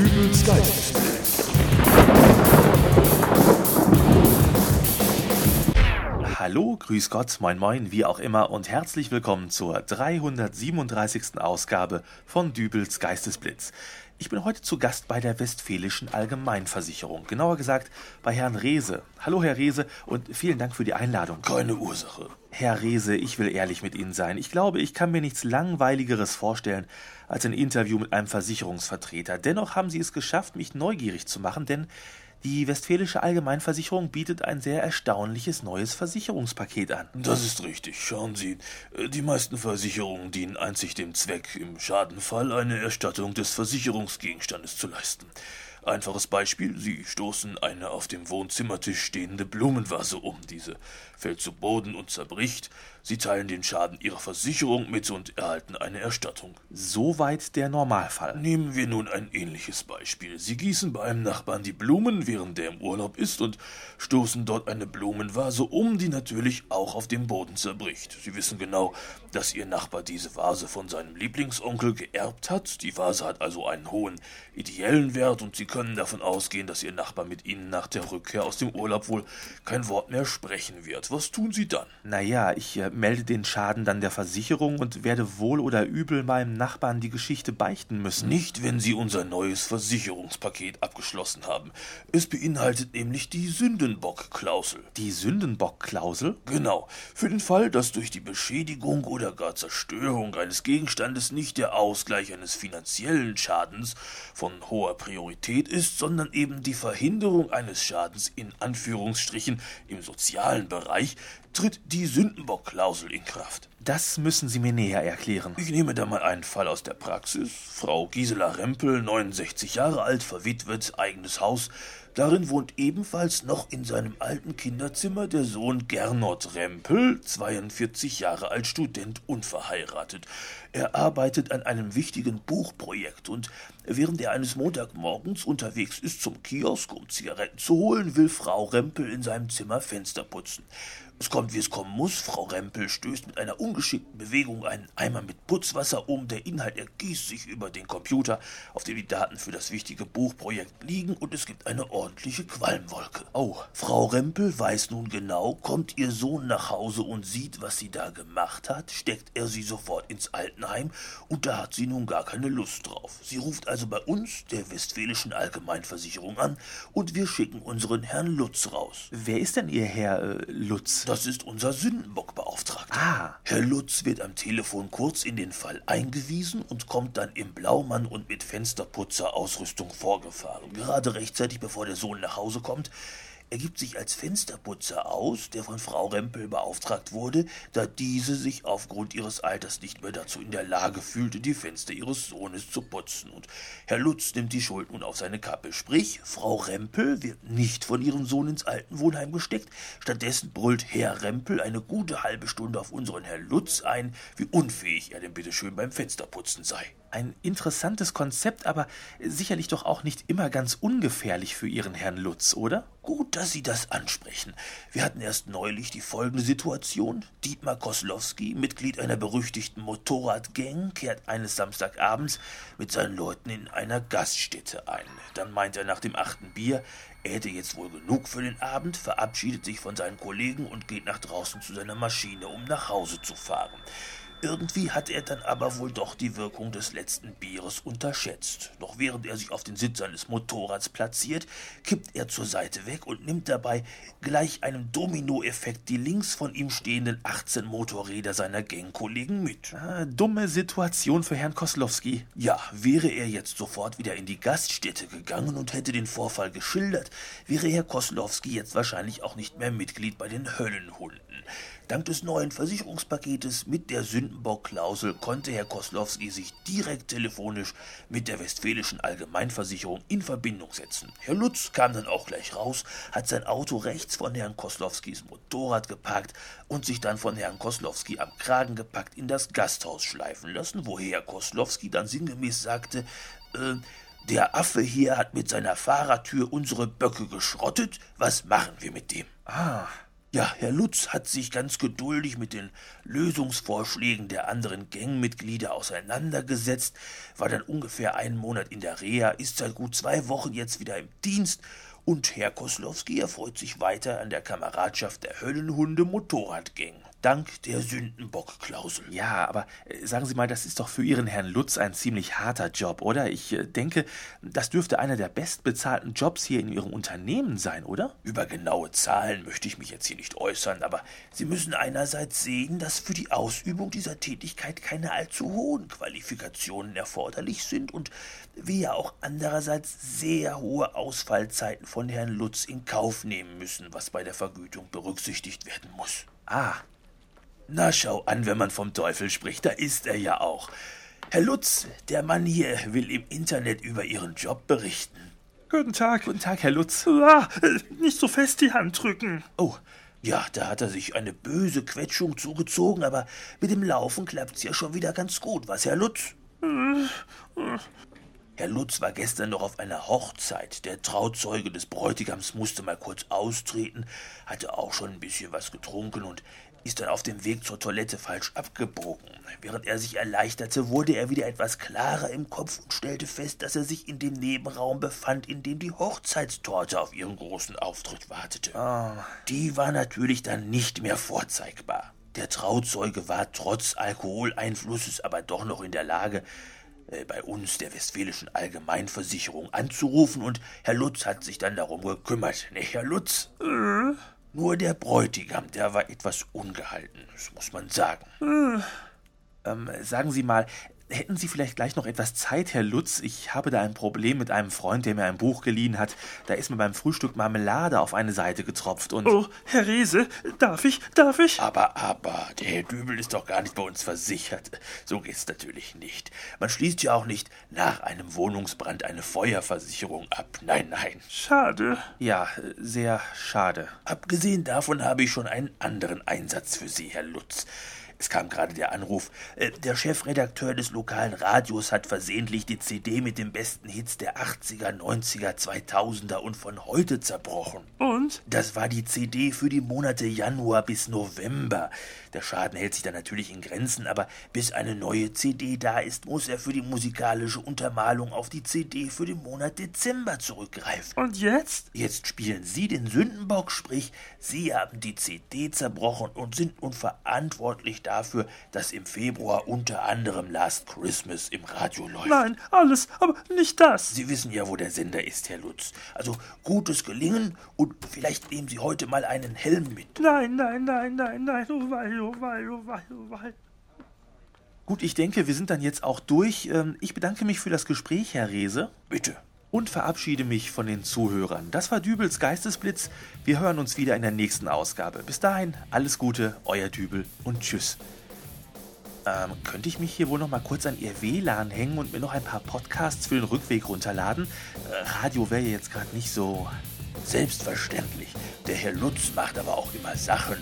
Dübels Geistesblitz. Hallo, grüß Gott, moin moin, wie auch immer und herzlich willkommen zur 337. Ausgabe von Dübels Geistesblitz. Ich bin heute zu Gast bei der Westfälischen Allgemeinversicherung, genauer gesagt bei Herrn Rehse. Hallo Herr Rehse und vielen Dank für die Einladung. Keine Ursache. Herr Rehse, ich will ehrlich mit Ihnen sein. Ich glaube, ich kann mir nichts Langweiligeres vorstellen als ein Interview mit einem Versicherungsvertreter. Dennoch haben Sie es geschafft, mich neugierig zu machen, denn die Westfälische Allgemeinversicherung bietet ein sehr erstaunliches neues Versicherungspaket an. Das ist richtig. Schauen Sie, äh, die meisten Versicherungen dienen einzig dem Zweck, im Schadenfall eine Erstattung des Versicherungsgegenstandes zu leisten. Einfaches Beispiel, Sie stoßen eine auf dem Wohnzimmertisch stehende Blumenvase um. Diese fällt zu Boden und zerbricht. Sie teilen den Schaden Ihrer Versicherung mit und erhalten eine Erstattung. Soweit der Normalfall. Nehmen wir nun ein ähnliches Beispiel. Sie gießen bei einem Nachbarn die Blumen, während der im Urlaub ist, und stoßen dort eine Blumenvase um, die natürlich auch auf dem Boden zerbricht. Sie wissen genau, dass Ihr Nachbar diese Vase von seinem Lieblingsonkel geerbt hat. Die Vase hat also einen hohen ideellen Wert und Sie können davon ausgehen, dass Ihr Nachbar mit Ihnen nach der Rückkehr aus dem Urlaub wohl kein Wort mehr sprechen wird. Was tun Sie dann? Naja, ich äh, melde den Schaden dann der Versicherung und werde wohl oder übel meinem Nachbarn die Geschichte beichten müssen. Nicht, wenn Sie unser neues Versicherungspaket abgeschlossen haben. Es beinhaltet nämlich die Sündenbock-Klausel. Die Sündenbock-Klausel? Genau. Für den Fall, dass durch die Beschädigung oder gar Zerstörung eines Gegenstandes nicht der Ausgleich eines finanziellen Schadens von hoher Priorität ist, sondern eben die Verhinderung eines Schadens in Anführungsstrichen im sozialen Bereich, tritt die Sündenbock-Klausel in Kraft. Das müssen Sie mir näher erklären. Ich nehme da mal einen Fall aus der Praxis. Frau Gisela Rempel, 69 Jahre alt, verwitwet, eigenes Haus. Darin wohnt ebenfalls noch in seinem alten Kinderzimmer der Sohn Gernot Rempel, 42 Jahre alt, Student, unverheiratet. Er arbeitet an einem wichtigen Buchprojekt und während er eines Montagmorgens unterwegs ist zum Kiosk, um Zigaretten zu holen, will Frau Rempel in seinem Zimmer Fenster putzen. Es kommt, wie es kommen muss. Frau Rempel stößt mit einer ungeschickten Bewegung einen Eimer mit Putzwasser um. Der Inhalt ergießt sich über den Computer, auf dem die Daten für das wichtige Buchprojekt liegen, und es gibt eine ordentliche Qualmwolke. Oh, Frau Rempel weiß nun genau, kommt ihr Sohn nach Hause und sieht, was sie da gemacht hat, steckt er sie sofort ins Altenheim, und da hat sie nun gar keine Lust drauf. Sie ruft also bei uns, der Westfälischen Allgemeinversicherung, an, und wir schicken unseren Herrn Lutz raus. Wer ist denn Ihr Herr äh, Lutz? Das ist unser Sündenbockbeauftragter. Ah. Herr Lutz wird am Telefon kurz in den Fall eingewiesen und kommt dann im Blaumann und mit Fensterputzerausrüstung vorgefahren. Gerade rechtzeitig bevor der Sohn nach Hause kommt, er gibt sich als Fensterputzer aus, der von Frau Rempel beauftragt wurde, da diese sich aufgrund ihres Alters nicht mehr dazu in der Lage fühlte, die Fenster ihres Sohnes zu putzen. Und Herr Lutz nimmt die Schuld nun auf seine Kappe. Sprich, Frau Rempel wird nicht von ihrem Sohn ins Altenwohnheim gesteckt. Stattdessen brüllt Herr Rempel eine gute halbe Stunde auf unseren Herrn Lutz ein, wie unfähig er denn bitte schön beim Fensterputzen sei. Ein interessantes Konzept, aber sicherlich doch auch nicht immer ganz ungefährlich für Ihren Herrn Lutz, oder? Gut, dass Sie das ansprechen. Wir hatten erst neulich die folgende Situation. Dietmar Koslowski, Mitglied einer berüchtigten Motorradgang, kehrt eines Samstagabends mit seinen Leuten in einer Gaststätte ein. Dann meint er nach dem achten Bier, er hätte jetzt wohl genug für den Abend, verabschiedet sich von seinen Kollegen und geht nach draußen zu seiner Maschine, um nach Hause zu fahren. Irgendwie hat er dann aber wohl doch die Wirkung des letzten Bieres unterschätzt. Noch während er sich auf den Sitz seines Motorrads platziert, kippt er zur Seite weg und nimmt dabei gleich einem Dominoeffekt die links von ihm stehenden 18 Motorräder seiner Gangkollegen mit. Ah, dumme Situation für Herrn Koslowski. Ja, wäre er jetzt sofort wieder in die Gaststätte gegangen und hätte den Vorfall geschildert, wäre Herr Koslowski jetzt wahrscheinlich auch nicht mehr Mitglied bei den Höllenhunden. Dank des neuen Versicherungspaketes mit der Sündenbock-Klausel konnte Herr Koslowski sich direkt telefonisch mit der Westfälischen Allgemeinversicherung in Verbindung setzen. Herr Lutz kam dann auch gleich raus, hat sein Auto rechts von Herrn Koslowskis Motorrad geparkt und sich dann von Herrn Koslowski am Kragen gepackt in das Gasthaus schleifen lassen, wo Herr Koslowski dann sinngemäß sagte, äh, der Affe hier hat mit seiner Fahrertür unsere Böcke geschrottet, was machen wir mit dem? Ah, Ja, Herr Lutz hat sich ganz geduldig mit den Lösungsvorschlägen der anderen Gangmitglieder auseinandergesetzt, war dann ungefähr einen Monat in der Reha, ist seit gut zwei Wochen jetzt wieder im Dienst und Herr Koslowski erfreut sich weiter an der Kameradschaft der Höllenhunde Motorradgang dank der Sündenbock-Klausel. Ja, aber äh, sagen Sie mal, das ist doch für Ihren Herrn Lutz ein ziemlich harter Job, oder? Ich äh, denke, das dürfte einer der bestbezahlten Jobs hier in Ihrem Unternehmen sein, oder? Über genaue Zahlen möchte ich mich jetzt hier nicht äußern, aber Sie müssen einerseits sehen, dass für die Ausübung dieser Tätigkeit keine allzu hohen Qualifikationen erforderlich sind und wir auch andererseits sehr hohe Ausfallzeiten von Herrn Lutz in Kauf nehmen müssen, was bei der Vergütung berücksichtigt werden muss. Ah, na, schau an, wenn man vom Teufel spricht, da ist er ja auch. Herr Lutz, der Mann hier will im Internet über Ihren Job berichten. Guten Tag. Guten Tag, Herr Lutz. Ah, nicht so fest die Hand drücken. Oh, ja, da hat er sich eine böse Quetschung zugezogen, aber mit dem Laufen klappt's ja schon wieder ganz gut, was, Herr Lutz? Herr Lutz war gestern noch auf einer Hochzeit. Der Trauzeuge des Bräutigams musste mal kurz austreten, hatte auch schon ein bisschen was getrunken und ist dann auf dem Weg zur Toilette falsch abgebogen. Während er sich erleichterte, wurde er wieder etwas klarer im Kopf und stellte fest, dass er sich in dem Nebenraum befand, in dem die Hochzeitstorte auf ihren großen Auftritt wartete. Oh. Die war natürlich dann nicht mehr vorzeigbar. Der Trauzeuge war trotz Alkoholeinflusses aber doch noch in der Lage, äh, bei uns, der Westfälischen Allgemeinversicherung, anzurufen und Herr Lutz hat sich dann darum gekümmert. Ne, Herr Lutz? Äh. Nur der Bräutigam, der war etwas ungehalten, das muss man sagen. Äh. Ähm, sagen Sie mal, Hätten Sie vielleicht gleich noch etwas Zeit, Herr Lutz? Ich habe da ein Problem mit einem Freund, der mir ein Buch geliehen hat. Da ist mir beim Frühstück Marmelade auf eine Seite getropft und. Oh, Herr Rehse, darf ich, darf ich? Aber, aber, der Herr Dübel ist doch gar nicht bei uns versichert. So geht's natürlich nicht. Man schließt ja auch nicht nach einem Wohnungsbrand eine Feuerversicherung ab. Nein, nein. Schade. Ja, sehr schade. Abgesehen davon habe ich schon einen anderen Einsatz für Sie, Herr Lutz. Es kam gerade der Anruf. Äh, der Chefredakteur des lokalen Radios hat versehentlich die CD mit den besten Hits der 80er, 90er, 2000er und von heute zerbrochen. Und? Das war die CD für die Monate Januar bis November. Der Schaden hält sich dann natürlich in Grenzen, aber bis eine neue CD da ist, muss er für die musikalische Untermalung auf die CD für den Monat Dezember zurückgreifen. Und jetzt? Jetzt spielen Sie den Sündenbock, sprich, Sie haben die CD zerbrochen und sind nun verantwortlich dafür, dass im Februar unter anderem Last Christmas im Radio läuft. Nein, alles, aber nicht das. Sie wissen ja, wo der Sender ist, Herr Lutz. Also gutes Gelingen und vielleicht nehmen Sie heute mal einen Helm mit. Nein, nein, nein, nein, nein, oh wei, oh wei, oh wei, oh wei. Gut, ich denke, wir sind dann jetzt auch durch. Ähm, ich bedanke mich für das Gespräch, Herr Rehse. Bitte. Und verabschiede mich von den Zuhörern. Das war Dübels Geistesblitz. Wir hören uns wieder in der nächsten Ausgabe. Bis dahin, alles Gute, euer Dübel und tschüss. Ähm, könnte ich mich hier wohl noch mal kurz an Ihr WLAN hängen und mir noch ein paar Podcasts für den Rückweg runterladen? Äh, Radio wäre jetzt gerade nicht so. Selbstverständlich. Der Herr Lutz macht aber auch immer Sachen.